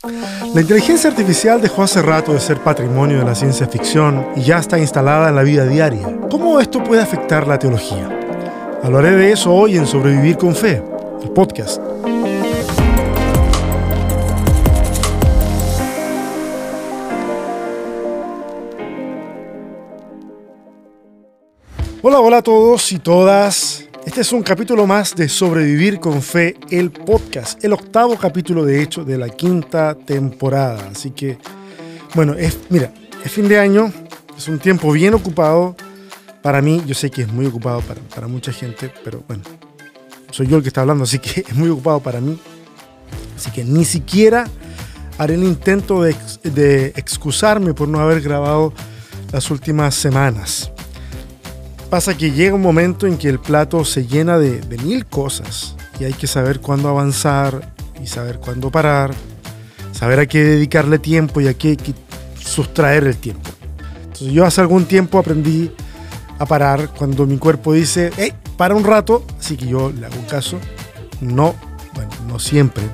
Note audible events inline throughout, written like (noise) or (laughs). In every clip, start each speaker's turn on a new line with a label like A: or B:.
A: La inteligencia artificial dejó hace rato de ser patrimonio de la ciencia ficción y ya está instalada en la vida diaria. ¿Cómo esto puede afectar la teología? Hablaré de eso hoy en Sobrevivir con Fe, el podcast. Hola, hola a todos y todas. Este es un capítulo más de Sobrevivir con Fe, el podcast, el octavo capítulo de hecho de la quinta temporada. Así que, bueno, es, mira, es fin de año, es un tiempo bien ocupado para mí. Yo sé que es muy ocupado para, para mucha gente, pero bueno, soy yo el que está hablando, así que (laughs) es muy ocupado para mí. Así que ni siquiera haré el intento de, de excusarme por no haber grabado las últimas semanas. Pasa que llega un momento en que el plato se llena de, mil cosas y hay que saber cuándo avanzar y saber cuándo parar, saber a qué dedicarle tiempo y a qué, sustraer el tiempo. Entonces yo hace algún tiempo aprendí a parar cuando mi cuerpo dice, hey, para un rato, así que yo le hago caso. No, bueno, no siempre,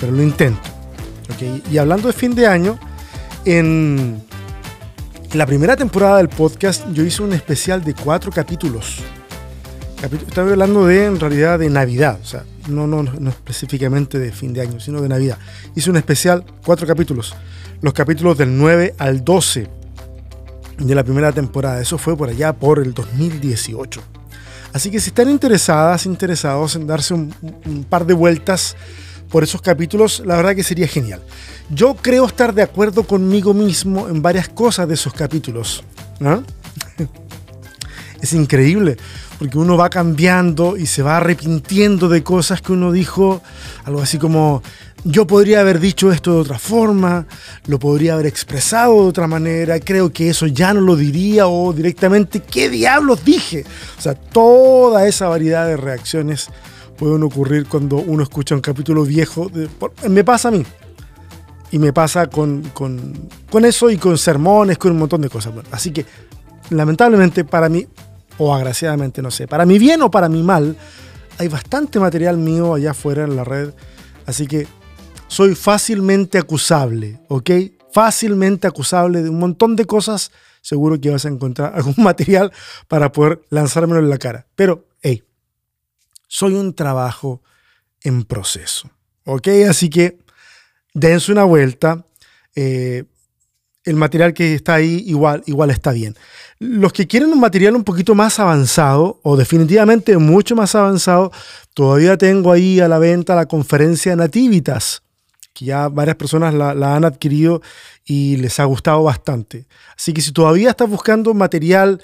A: pero lo intento. Y hablando de fin de año, en la primera temporada del podcast yo hice un especial de cuatro capítulos. Estaba hablando de, en realidad, de Navidad, o sea, no, no, específicamente de fin de año, sino de Navidad. Hice un especial, cuatro capítulos, los capítulos del 9 al 12 de la primera temporada. Eso fue por allá por el 2018. Así que si están interesadas, interesados en darse un, un par de vueltas por esos capítulos, la verdad que sería genial. Yo creo estar de acuerdo conmigo mismo en varias cosas de esos capítulos. (laughs) Es increíble, porque uno va cambiando y se va arrepintiendo de cosas que uno dijo, algo así como, yo podría haber dicho esto de otra forma, lo podría haber expresado de otra manera, creo que eso ya no lo diría o directamente, ¿qué diablos dije? O sea, toda esa variedad de reacciones pueden ocurrir cuando uno escucha un capítulo viejo. me pasa a mí. Y me pasa con, con, con, eso y con sermones, con un montón de cosas. así que, lamentablemente, para mí, o agraciadamente, no sé, para mi bien o para mi mal, hay bastante material mío allá afuera en la red. Así que soy fácilmente acusable, ¿ok? Fácilmente acusable de un montón de cosas. Seguro que vas a encontrar algún (laughs) material para poder lanzármelo en la cara. Pero, soy un trabajo en proceso. ¿Ok? Así que dense una vuelta. Eh, el material que está ahí igual, igual está bien. Los que quieren un material un poquito más avanzado, o definitivamente mucho más avanzado, todavía tengo ahí a la venta la conferencia Nativitas, que ya varias personas la, la han adquirido y les ha gustado bastante. Así que si todavía estás buscando material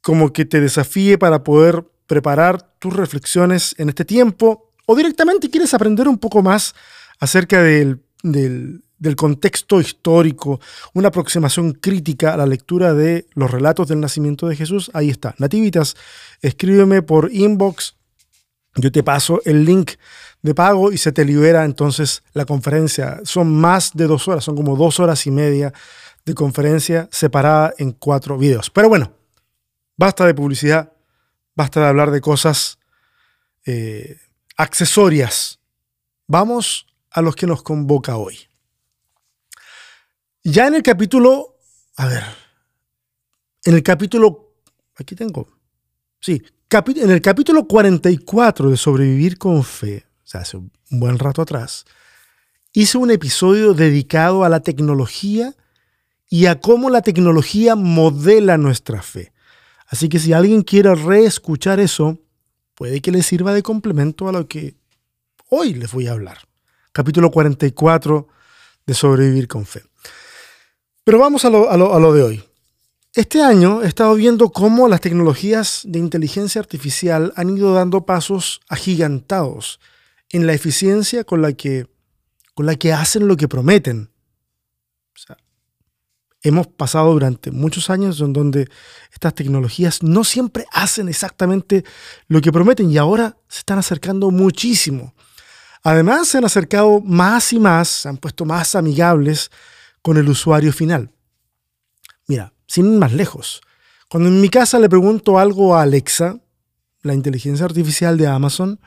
A: como que te desafíe para poder preparar tus reflexiones en este tiempo o directamente quieres aprender un poco más acerca del, del, contexto histórico, una aproximación crítica a la lectura de los relatos del nacimiento de Jesús, ahí está. Nativitas, escríbeme por inbox, yo te paso el link de pago y se te libera entonces la conferencia. Son más de dos horas, son como dos horas y media de conferencia separada en cuatro videos. Pero bueno, basta de publicidad, Basta de hablar de cosas eh, accesorias. Vamos a los que nos convoca hoy. Ya en el capítulo, a ver, en el capítulo, aquí tengo, sí, en el capítulo 44 de Sobrevivir con Fe, o sea, hace un buen rato atrás, hice un episodio dedicado a la tecnología y a cómo la tecnología modela nuestra fe. Así que si alguien quiere reescuchar eso, puede que le sirva de complemento a lo que hoy les voy a hablar. Capítulo 44 de Sobrevivir con Fe. Pero vamos a lo, de hoy. Este año he estado viendo cómo las tecnologías de inteligencia artificial han ido dando pasos agigantados en la eficiencia con la que, con la que hacen lo que prometen. O sea, hemos pasado durante muchos años en donde estas tecnologías no siempre hacen exactamente lo que prometen y ahora se están acercando muchísimo. Además, se han acercado más y más, se han puesto más amigables con el usuario final. Mira, sin ir más lejos, cuando en mi casa le pregunto algo a Alexa, la inteligencia artificial de Amazon,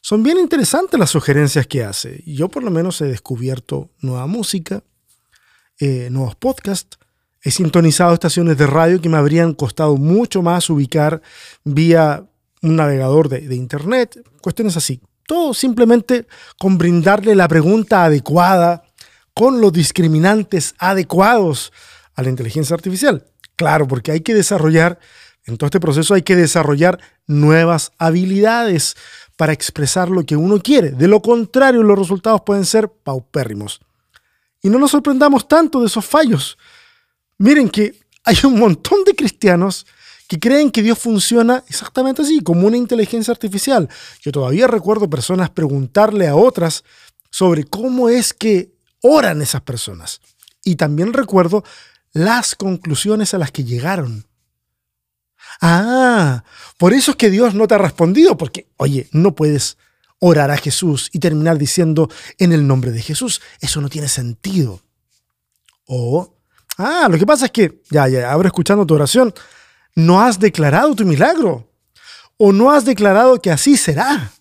A: son bien interesantes las sugerencias que hace. Yo por lo menos he descubierto nueva música, eh, nuevos podcasts, he sintonizado estaciones de radio que me habrían costado mucho más ubicar vía un navegador de, internet, cuestiones así. Todo simplemente con brindarle la pregunta adecuada, con los discriminantes adecuados a la inteligencia artificial. Claro, porque hay que desarrollar, en todo este proceso hay que desarrollar nuevas habilidades para expresar lo que uno quiere. De lo contrario, los resultados pueden ser paupérrimos. Y no nos sorprendamos tanto de esos fallos. Miren que hay un montón de cristianos que creen que Dios funciona exactamente así, como una inteligencia artificial. Yo todavía recuerdo personas preguntarle a otras sobre cómo es que oran esas personas. Y también recuerdo las conclusiones a las que llegaron. Ah, por eso es que Dios no te ha respondido, porque, oye, no puedes orar a Jesús y terminar diciendo en el nombre de Jesús. Eso no tiene sentido. O, ah, lo que pasa es que, ya, ya, ahora escuchando tu oración, no has declarado tu milagro. O no has declarado que así será.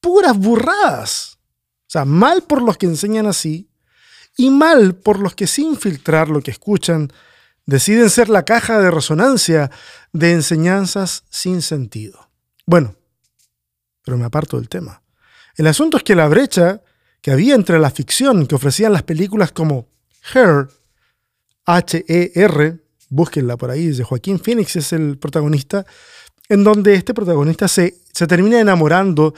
A: Puras burradas. O sea, mal por los que enseñan así y mal por los que sin filtrar lo que escuchan deciden ser la caja de resonancia de enseñanzas sin sentido. Bueno, pero me aparto del tema. El asunto es que la brecha que había entre la ficción que ofrecían las películas como Her, H-E-R, búsquenla por ahí, de Joaquín Phoenix es el protagonista, en donde este protagonista se, se termina enamorando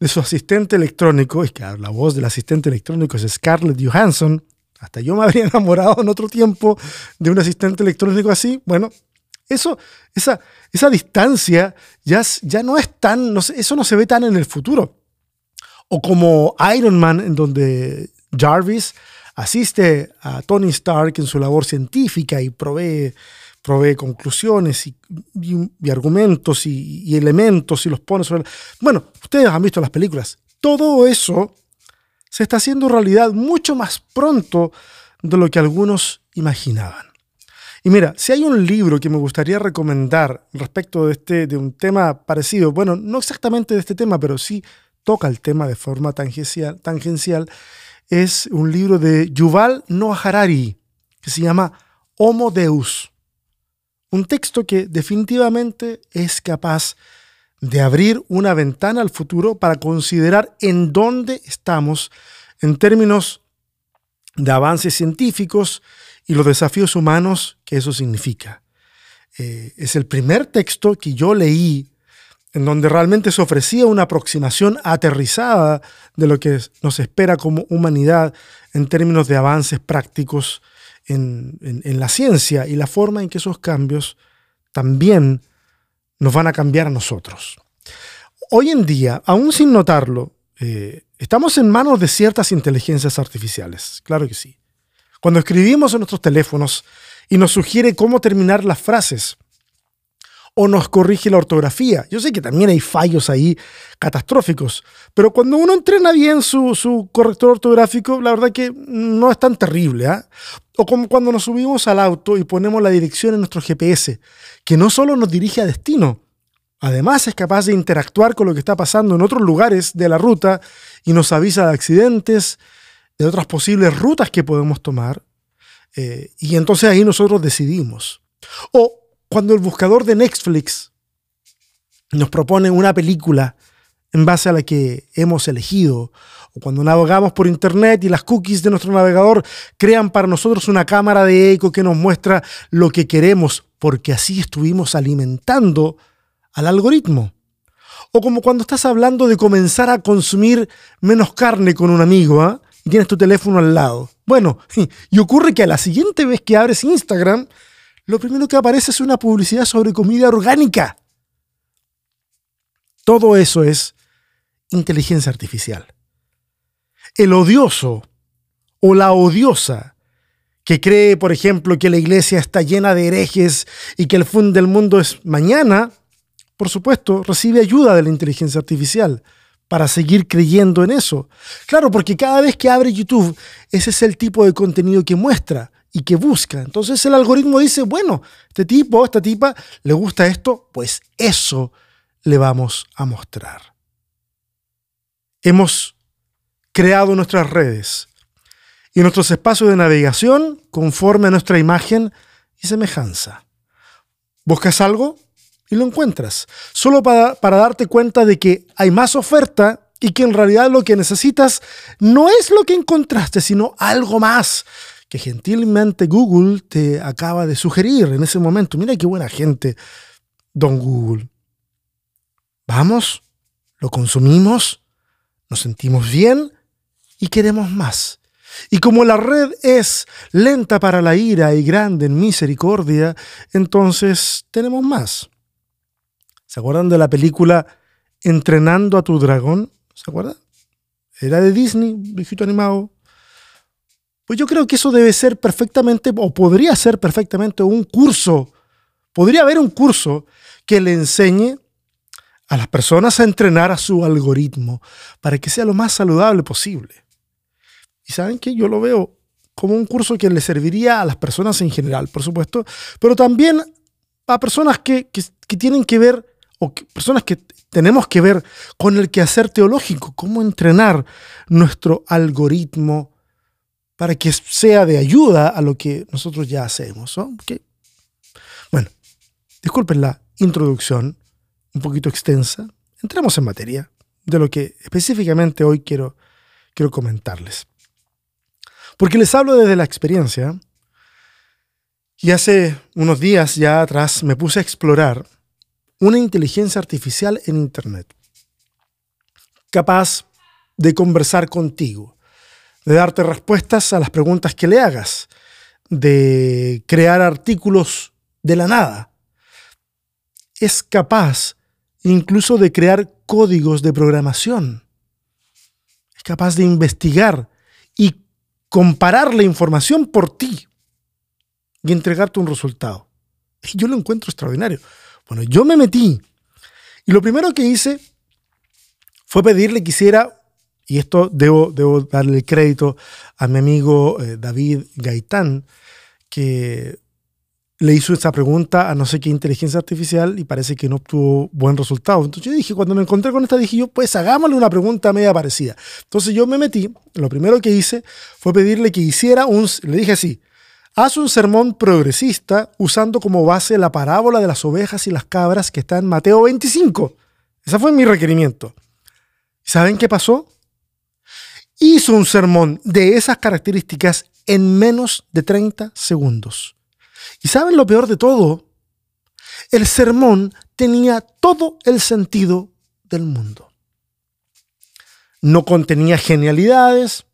A: de su asistente electrónico, es que la voz del asistente electrónico es Scarlett Johansson, hasta yo me habría (laughs) enamorado en otro tiempo de un asistente electrónico así, bueno, eso, esa, esa distancia ya, ya no es tan, no eso no se ve tan en el futuro. O como Iron Man, en donde Jarvis asiste a Tony Stark en su labor científica y provee provee conclusiones y, argumentos y, elementos y los pone sobre... Bueno, ustedes han visto las películas. Todo eso se está haciendo realidad mucho más pronto de lo que algunos imaginaban. Y mira, si hay un libro que me gustaría recomendar respecto de, este, de un tema parecido, bueno, no exactamente de este tema, pero sí toca el tema de forma tangencial, tangencial es un libro de Yuval Noah Harari que se llama Homo Deus. Un texto que definitivamente es capaz de abrir una ventana al futuro para considerar en dónde estamos en términos de avances científicos y los desafíos humanos que eso significa. Eh, es el primer texto que yo leí en donde realmente se ofrecía una aproximación aterrizada de lo que nos espera como humanidad en términos de avances prácticos en, la ciencia y la forma en que esos cambios también nos van a cambiar a nosotros. Hoy en día, aún sin notarlo, eh, estamos en manos de ciertas inteligencias artificiales, claro que sí. Cuando escribimos en nuestros teléfonos y nos sugiere cómo terminar las frases, o nos corrige la ortografía. Yo sé que también hay fallos ahí catastróficos, pero cuando uno entrena bien su, corrector ortográfico, la verdad que no es tan terrible. ¿ah? O como cuando nos subimos al auto y ponemos la dirección en nuestro GPS, que no solo nos dirige a destino, además es capaz de interactuar con lo que está pasando en otros lugares de la ruta y nos avisa de accidentes, de otras posibles rutas que podemos tomar. Eh, y entonces ahí nosotros decidimos. O cuando el buscador de Netflix nos propone una película en base a la que hemos elegido, o cuando navegamos por Internet y las cookies de nuestro navegador crean para nosotros una cámara de eco que nos muestra lo que queremos, porque así estuvimos alimentando al algoritmo. O como cuando estás hablando de comenzar a consumir menos carne con un amigo ¿ah? Tienes tu teléfono al lado. Bueno, (laughs) y ocurre que a la siguiente vez que abres Instagram, lo primero que aparece es una publicidad sobre comida orgánica. Todo eso es inteligencia artificial. El odioso o la odiosa que cree, por ejemplo, que la iglesia está llena de herejes y que el fin del mundo es mañana, por supuesto, recibe ayuda de la inteligencia artificial para seguir creyendo en eso. Claro, porque cada vez que abre YouTube, ese es el tipo de contenido que muestra y que busca. Entonces el algoritmo dice, bueno, este tipo, esta tipa, le gusta esto, pues eso le vamos a mostrar. hemos creado nuestras redes y nuestros espacios de navegación conforme a nuestra imagen y semejanza. Buscas algo y lo encuentras, solo para, para darte cuenta de que hay más oferta y que en realidad lo que necesitas no es lo que encontraste, sino algo más que gentilmente Google te acaba de sugerir en ese momento. Mira qué buena gente, don Google. Vamos, lo consumimos, nos sentimos bien y queremos más. Y como la red es lenta para la ira y grande en misericordia, entonces tenemos más. ¿Se acuerdan de la película Entrenando a tu dragón? ¿Se acuerdan? Era de Disney, viejito animado. Pues yo creo que eso debe ser perfectamente, o podría ser perfectamente un curso. Podría haber un curso que le enseñe a las personas a entrenar a su algoritmo para que sea lo más saludable posible. Y saben que yo lo veo como un curso que le serviría a las personas en general, por supuesto, pero también a personas que, tienen que ver, o personas que tenemos que ver con el quehacer teológico, cómo entrenar nuestro algoritmo para que sea de ayuda a lo que nosotros ya hacemos. Bueno, disculpen la introducción, un poquito extensa, entremos en materia de lo que específicamente hoy quiero, quiero comentarles. Porque les hablo desde la experiencia y hace unos días ya atrás me puse a explorar una inteligencia artificial en Internet, capaz de conversar contigo, de darte respuestas a las preguntas que le hagas, de crear artículos de la nada. Es capaz incluso de crear códigos de programación. Es capaz de investigar y comparar la información por ti y entregarte un resultado. Y yo lo encuentro extraordinario. Bueno, yo me metí y lo primero que hice fue pedirle que hiciera, y esto debo, debo darle el crédito a mi amigo eh, David Gaitán, que le hizo esa pregunta a no sé qué inteligencia artificial y parece que no obtuvo buen resultado. Entonces yo dije, cuando me encontré con esta, dije yo, pues hagámosle una pregunta media parecida. Entonces yo me metí, lo primero que hice fue pedirle que hiciera un, le dije así, haz un sermón progresista usando como base la parábola de las ovejas y las cabras que está en Mateo 25. Ese fue mi requerimiento. ¿Saben qué pasó? Hizo un sermón de esas características en menos de 30 segundos. ¿Y saben lo peor de todo? El sermón tenía todo el sentido del mundo. No contenía genialidades,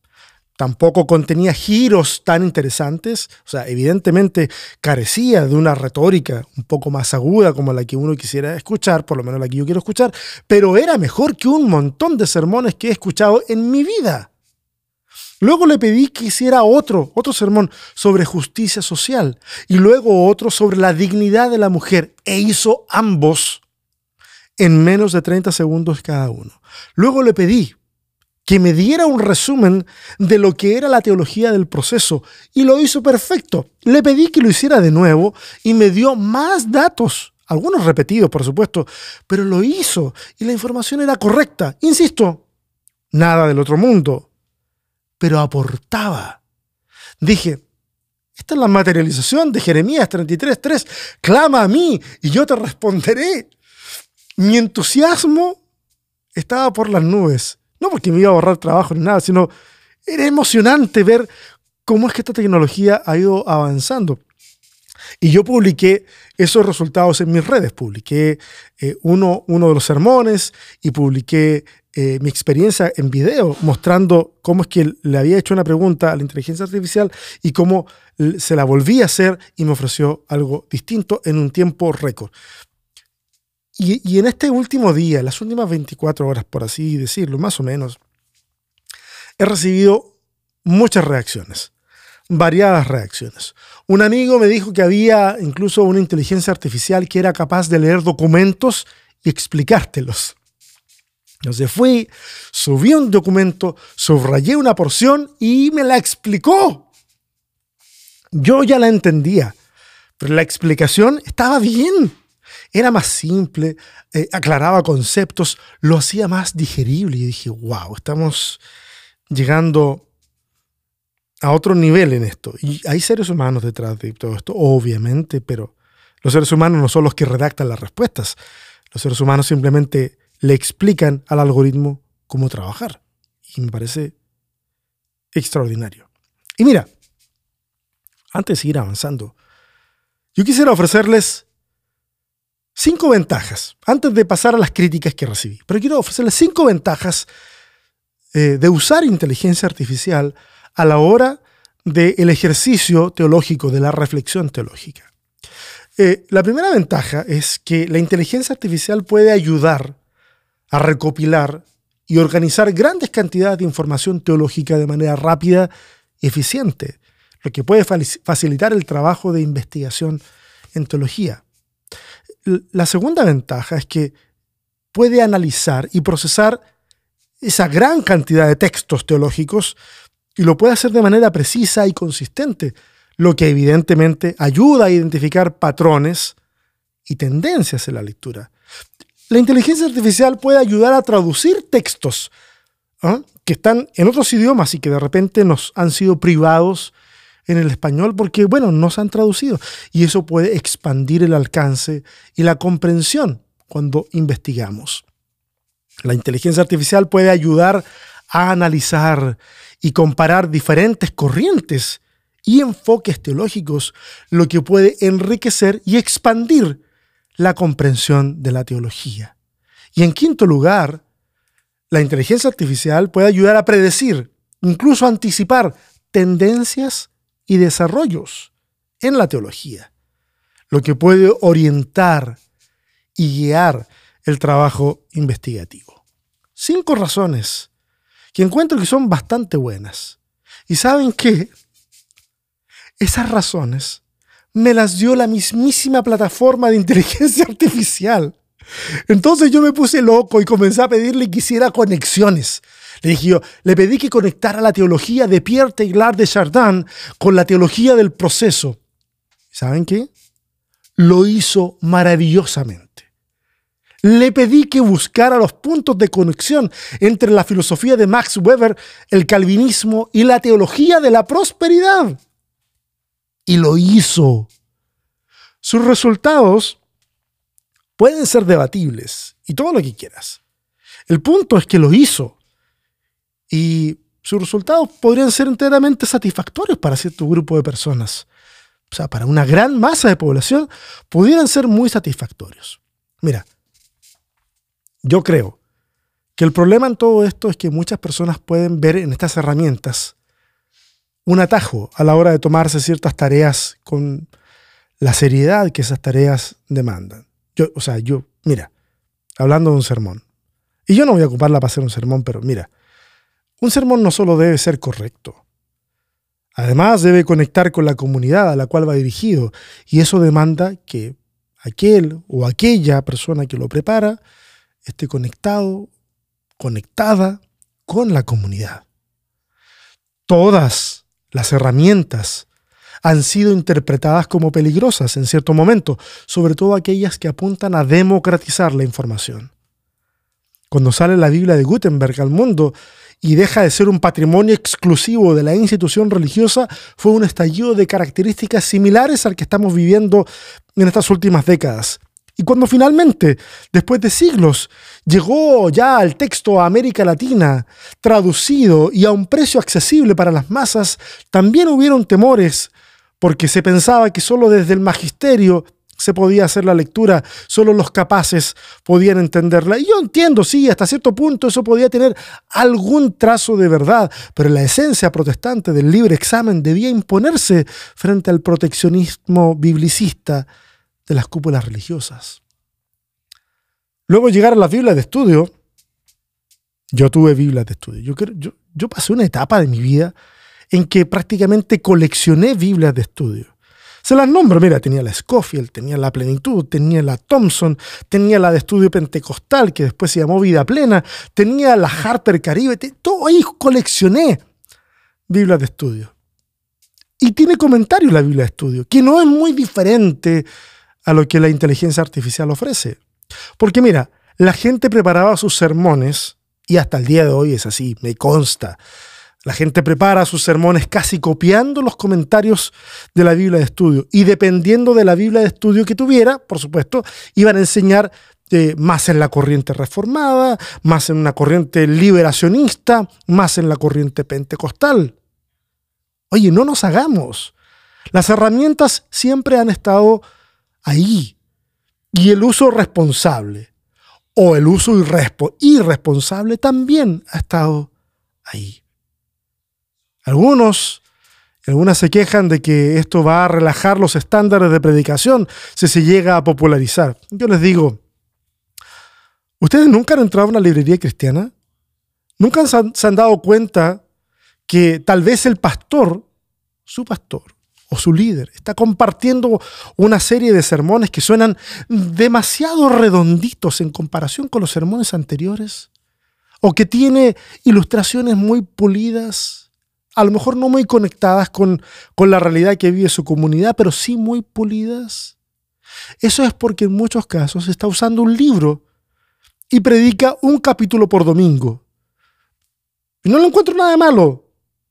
A: tampoco contenía giros tan interesantes, o sea, evidentemente carecía de una retórica un poco más aguda como la que uno quisiera escuchar, por lo menos la que yo quiero escuchar, pero era mejor que un montón de sermones que he escuchado en mi vida. Luego le pedí que hiciera otro, otro sermón sobre justicia social y luego otro sobre la dignidad de la mujer e hizo ambos en menos de 30 segundos cada uno. Luego le pedí que me diera un resumen de lo que era la teología del proceso y lo hizo perfecto. Le pedí que lo hiciera de nuevo y me dio más datos, algunos repetidos por supuesto, pero lo hizo y la información era correcta. Insisto, nada del otro mundo, pero aportaba. Dije, esta es la materialización de Jeremías 33.3. Clama a mí y yo te responderé. Mi entusiasmo estaba por las nubes. No porque me iba a ahorrar trabajo ni nada, sino era emocionante ver cómo es que esta tecnología ha ido avanzando. Y yo publiqué esos resultados en mis redes. Publiqué eh, uno, uno de los sermones y publiqué eh, mi experiencia en video, mostrando cómo es que le había hecho una pregunta a la inteligencia artificial y cómo se la volví a hacer y me ofreció algo distinto en un tiempo récord. Y, en este último día, las últimas 24 horas, por así decirlo, más o menos, he recibido muchas reacciones, variadas reacciones. Un amigo me dijo que había incluso una inteligencia artificial que era capaz de leer documentos y explicártelos. Entonces fui, subí un documento, subrayé una porción y me la explicó. Yo ya la entendía, pero la explicación estaba bien. Era más simple, eh, aclaraba conceptos, lo hacía más digerible. Y dije, wow, estamos llegando a otro nivel en esto. Y hay seres humanos detrás de todo esto, obviamente, pero los seres humanos no son los que redactan las respuestas. Los seres humanos simplemente le explican al algoritmo cómo trabajar. Y me parece extraordinario. Y mira, antes de seguir avanzando, yo quisiera ofrecerles cinco ventajas, antes de pasar a las críticas que recibí, pero quiero ofrecerles cinco ventajas eh, de usar inteligencia artificial a la hora del ejercicio teológico, de la reflexión teológica. Eh, la primera ventaja es que la inteligencia artificial puede ayudar a recopilar y organizar grandes cantidades de información teológica de manera rápida y eficiente, lo que puede facilitar el trabajo de investigación en teología. La segunda ventaja es que puede analizar y procesar esa gran cantidad de textos teológicos y lo puede hacer de manera precisa y consistente, lo que evidentemente ayuda a identificar patrones y tendencias en la lectura. La inteligencia artificial puede ayudar a traducir textos ¿ah? que están en otros idiomas y que de repente nos han sido privados en el español porque, bueno, no se han traducido. Y eso puede expandir el alcance y la comprensión cuando investigamos. La inteligencia artificial puede ayudar a analizar y comparar diferentes corrientes y enfoques teológicos, lo que puede enriquecer y expandir la comprensión de la teología. Y en quinto lugar, la inteligencia artificial puede ayudar a predecir, incluso anticipar tendencias y desarrollos en la teología, lo que puede orientar y guiar el trabajo investigativo. Cinco razones que encuentro que son bastante buenas. Y saben qué? Esas razones me las dio la mismísima plataforma de inteligencia (laughs) artificial. Entonces yo me puse loco y comencé a pedirle que hiciera conexiones. Le dije yo, le pedí que conectara la teología de Pierre Teilhard de Chardin con la teología del proceso. ¿Saben qué? Lo hizo maravillosamente. Le pedí que buscara los puntos de conexión entre la filosofía de Max Weber, el calvinismo y la teología de la prosperidad. Y lo hizo. Sus resultados pueden ser debatibles y todo lo que quieras. El punto es que lo hizo. Y sus resultados podrían ser enteramente satisfactorios para cierto grupo de personas. O sea, para una gran masa de población, pudieran ser muy satisfactorios. Mira, yo creo que el problema en todo esto es que muchas personas pueden ver en estas herramientas un atajo a la hora de tomarse ciertas tareas con la seriedad que esas tareas demandan. Yo, o sea, yo, mira, hablando de un sermón, y yo no voy a ocuparla para hacer un sermón, pero mira, un sermón no solo debe ser correcto, además debe conectar con la comunidad a la cual va dirigido, y eso demanda que aquel o aquella persona que lo prepara esté conectado, conectada con la comunidad. Todas las herramientas han sido interpretadas como peligrosas en cierto momento, sobre todo aquellas que apuntan a democratizar la información. Cuando sale la Biblia de Gutenberg al mundo y deja de ser un patrimonio exclusivo de la institución religiosa, fue un estallido de características similares al que estamos viviendo en estas últimas décadas. Y cuando finalmente, después de siglos, llegó ya el texto a América Latina, traducido y a un precio accesible para las masas, también hubieron temores, porque se pensaba que solo desde el magisterio se podía hacer la lectura, solo los capaces podían entenderla. Y yo entiendo, sí, hasta cierto punto eso podía tener algún trazo de verdad, pero la esencia protestante del libre examen debía imponerse frente al proteccionismo biblicista de las cúpulas religiosas. Luego llegar a las Biblias de estudio, yo tuve Biblias de estudio. Yo, yo, pasé una etapa de mi vida en que prácticamente coleccioné Biblias de estudio. Se las nombro, mira, tenía la Scofield, tenía la Plenitud, tenía la Thompson, tenía la de estudio pentecostal, que después se llamó Vida Plena, tenía la Harper Caribe, todo ahí coleccioné Biblias de estudio. Y tiene comentario la Biblia de estudio, que no es muy diferente a lo que la inteligencia artificial ofrece. Porque mira, la gente preparaba sus sermones, y hasta el día de hoy es así, me consta. La gente prepara sus sermones casi copiando los comentarios de la Biblia de estudio. Y dependiendo de la Biblia de estudio que tuviera, por supuesto, iban a enseñar eh, más en la corriente reformada, más en una corriente liberacionista, más en la corriente pentecostal. Oye, no nos hagamos. Las herramientas siempre han estado ahí. Y el uso responsable o el uso irresponsable también ha estado ahí. Algunos, algunas se quejan de que esto va a relajar los estándares de predicación si se llega a popularizar. Yo les digo, ¿ustedes nunca han entrado a una librería cristiana? ¿Nunca se han dado cuenta que tal vez el pastor, su pastor o su líder, está compartiendo una serie de sermones que suenan demasiado redonditos en comparación con los sermones anteriores? ¿O que tiene ilustraciones muy pulidas? A lo mejor no muy conectadas con, con la realidad que vive su comunidad, pero sí muy pulidas. Eso es porque en muchos casos está usando un libro y predica un capítulo por domingo. Y no le encuentro nada malo.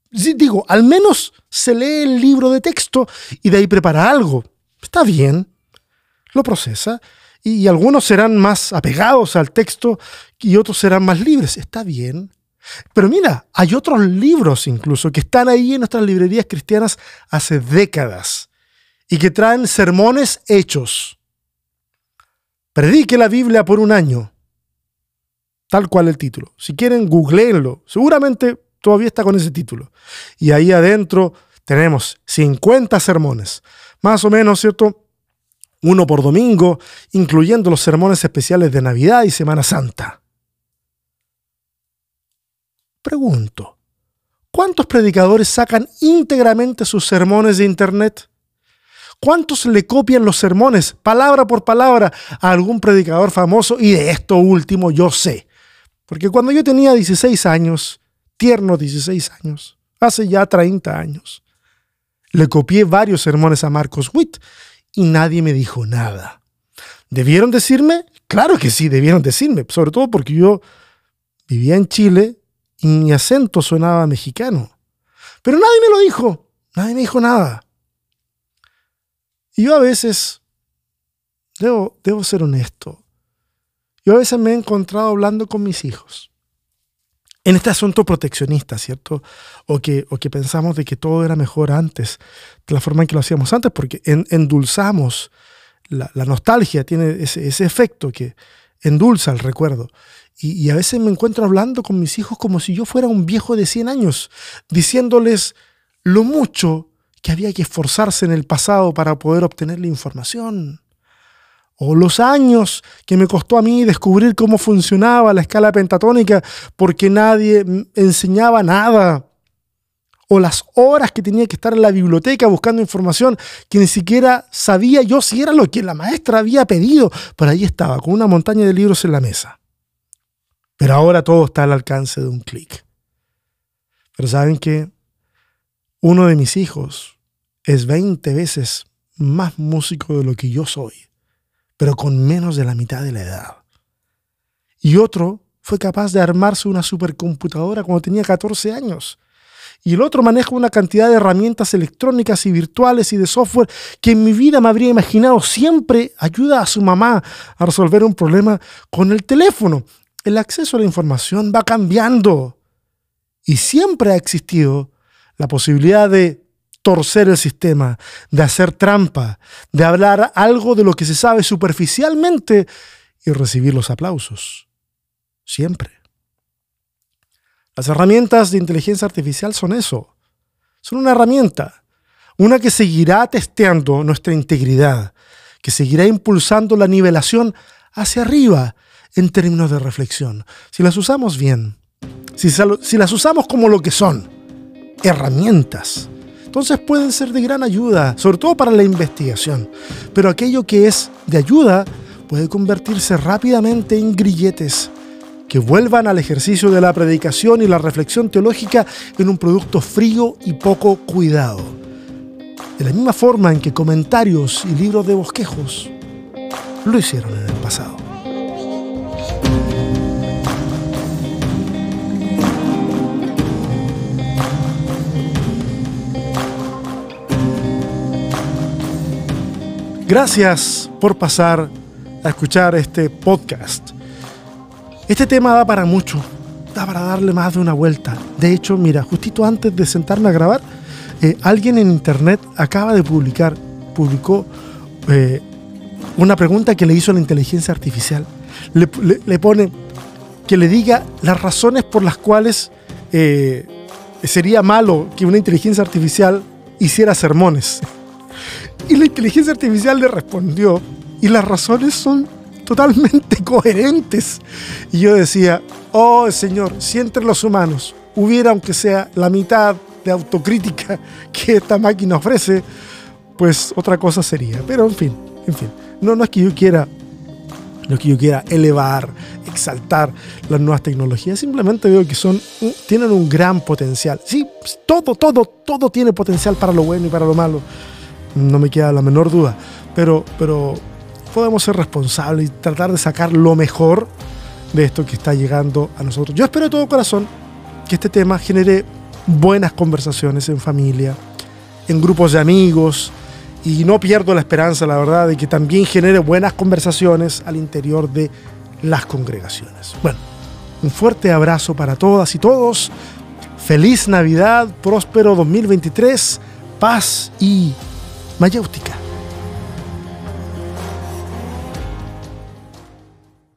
A: Digo, al menos se lee el libro de texto y de ahí prepara algo. Está bien, lo procesa. Y algunos serán más apegados al texto y otros serán más libres. Está bien. Pero mira, hay otros libros incluso que están ahí en nuestras librerías cristianas hace décadas y que traen sermones hechos. Predique la Biblia por un año. Tal cual el título. Si quieren, googleenlo. Seguramente todavía está con ese título. Y ahí adentro tenemos 50 sermones. Más o menos, ¿cierto? Uno por domingo, incluyendo los sermones especiales de Navidad y Semana Santa. Pregunto, ¿cuántos predicadores sacan íntegramente sus sermones de Internet? ¿Cuántos le copian los sermones, palabra por palabra, a algún predicador famoso? Y de esto último yo sé. Porque cuando yo tenía 16 años, tierno 16 años, hace ya 30 años, le copié varios sermones a Marcos Witt y nadie me dijo nada. ¿Debieron decirme? Claro que sí, debieron decirme, sobre todo porque yo vivía en Chile mi acento sonaba mexicano. Pero nadie me lo dijo, nadie me dijo nada. Y yo a veces, debo, debo ser honesto, yo a veces me he encontrado hablando con mis hijos en este asunto proteccionista, ¿cierto? O que, o que pensamos de que todo era mejor antes, de la forma en que lo hacíamos antes, porque endulzamos, la, nostalgia tiene ese, ese efecto que endulza el recuerdo. Y, a veces me encuentro hablando con mis hijos como si yo fuera un viejo de 100 años, diciéndoles lo mucho que había que esforzarse en el pasado para poder obtener la información. O los años que me costó a mí descubrir cómo funcionaba la escala pentatónica porque nadie enseñaba nada. O las horas que tenía que estar en la biblioteca buscando información que ni siquiera sabía yo si era lo que la maestra había pedido. Pero ahí estaba, con una montaña de libros en la mesa. Pero ahora todo está al alcance de un clic. Pero saben que uno de mis hijos es 20 veces más músico de lo que yo soy, pero con menos de la mitad de la edad. Y otro fue capaz de armarse una supercomputadora cuando tenía 14 años. Y el otro maneja una cantidad de herramientas electrónicas y virtuales y de software que en mi vida me habría imaginado siempre ayuda a su mamá a resolver un problema con el teléfono el acceso a la información va cambiando y siempre ha existido la posibilidad de torcer el sistema, de hacer trampa, de hablar algo de lo que se sabe superficialmente y recibir los aplausos. Siempre. Las herramientas de inteligencia artificial son eso. Son una herramienta, una que seguirá testeando nuestra integridad, que seguirá impulsando la nivelación hacia arriba en términos de reflexión. Si las usamos bien, si, las usamos como lo que son, herramientas, entonces pueden ser de gran ayuda, sobre todo para la investigación. Pero aquello que es de ayuda puede convertirse rápidamente en grilletes que vuelvan al ejercicio de la predicación y la reflexión teológica en un producto frío y poco cuidado. De la misma forma en que comentarios y libros de bosquejos lo hicieron en el pasado. Gracias por pasar a escuchar este podcast. Este tema da para mucho, da para darle más de una vuelta. De hecho, mira, justito antes de sentarme a grabar, eh, alguien en internet acaba de publicar, publicó eh, una pregunta que le hizo la inteligencia artificial. Le, pone que le diga las razones por las cuales eh, sería malo que una inteligencia artificial hiciera sermones. (laughs) Y la inteligencia artificial le respondió, y las razones son totalmente (laughs) coherentes. Y yo decía, oh Señor, si entre los humanos hubiera aunque sea la mitad de autocrítica (laughs) que esta máquina ofrece, pues otra cosa sería. Pero en fin, en fin, no, no es que yo quiera, no es que yo quiera elevar, exaltar las nuevas tecnologías, simplemente veo que son, tienen un gran potencial. Sí, todo, todo, todo tiene potencial para lo bueno y para lo malo no me queda la menor duda. Pero, pero podemos ser responsables y tratar de sacar lo mejor de esto que está llegando a nosotros. Yo espero de todo corazón que este tema genere buenas conversaciones en familia, en grupos de amigos, y no pierdo la esperanza, la verdad, de que también genere buenas conversaciones al interior de las congregaciones. Bueno, un fuerte abrazo para todas y todos. Feliz Navidad, próspero 2023, paz y mayéutica.